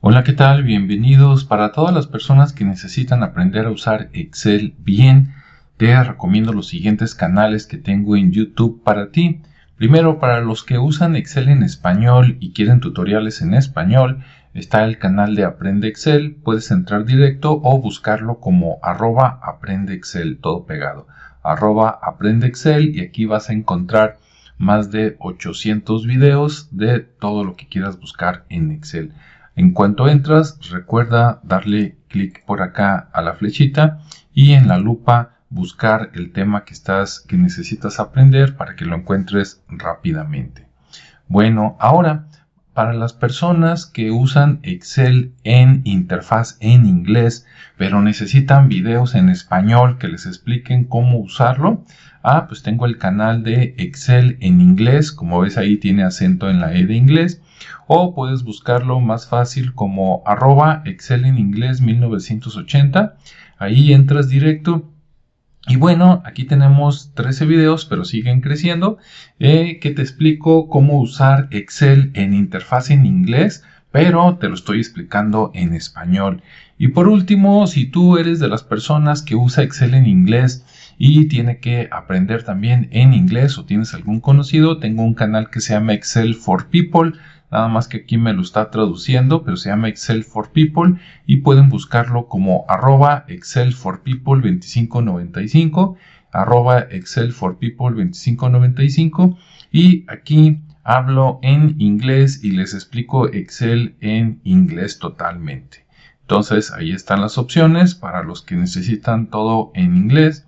Hola, ¿qué tal? Bienvenidos. Para todas las personas que necesitan aprender a usar Excel bien, te recomiendo los siguientes canales que tengo en YouTube para ti. Primero, para los que usan Excel en español y quieren tutoriales en español, está el canal de Aprende Excel. Puedes entrar directo o buscarlo como arroba Aprende Excel, todo pegado. Arroba Aprende Excel y aquí vas a encontrar más de 800 videos de todo lo que quieras buscar en Excel. En cuanto entras, recuerda darle clic por acá a la flechita y en la lupa buscar el tema que estás que necesitas aprender para que lo encuentres rápidamente. Bueno, ahora para las personas que usan Excel en interfaz en inglés, pero necesitan videos en español que les expliquen cómo usarlo, ah, pues tengo el canal de Excel en inglés, como ves ahí tiene acento en la E de inglés, o puedes buscarlo más fácil como arroba Excel en inglés 1980, ahí entras directo y bueno, aquí tenemos 13 videos, pero siguen creciendo, eh, que te explico cómo usar Excel en interfaz en inglés, pero te lo estoy explicando en español. Y por último, si tú eres de las personas que usa Excel en inglés y tiene que aprender también en inglés o tienes algún conocido, tengo un canal que se llama Excel for People nada más que aquí me lo está traduciendo, pero se llama Excel for People y pueden buscarlo como arroba Excel for People 2595, arroba Excel for People 2595 y aquí hablo en inglés y les explico Excel en inglés totalmente. Entonces ahí están las opciones para los que necesitan todo en inglés,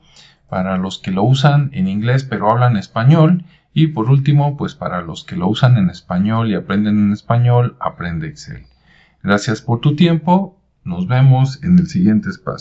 para los que lo usan en inglés pero hablan español y por último, pues para los que lo usan en español y aprenden en español, aprende Excel. Gracias por tu tiempo. Nos vemos en el siguiente espacio.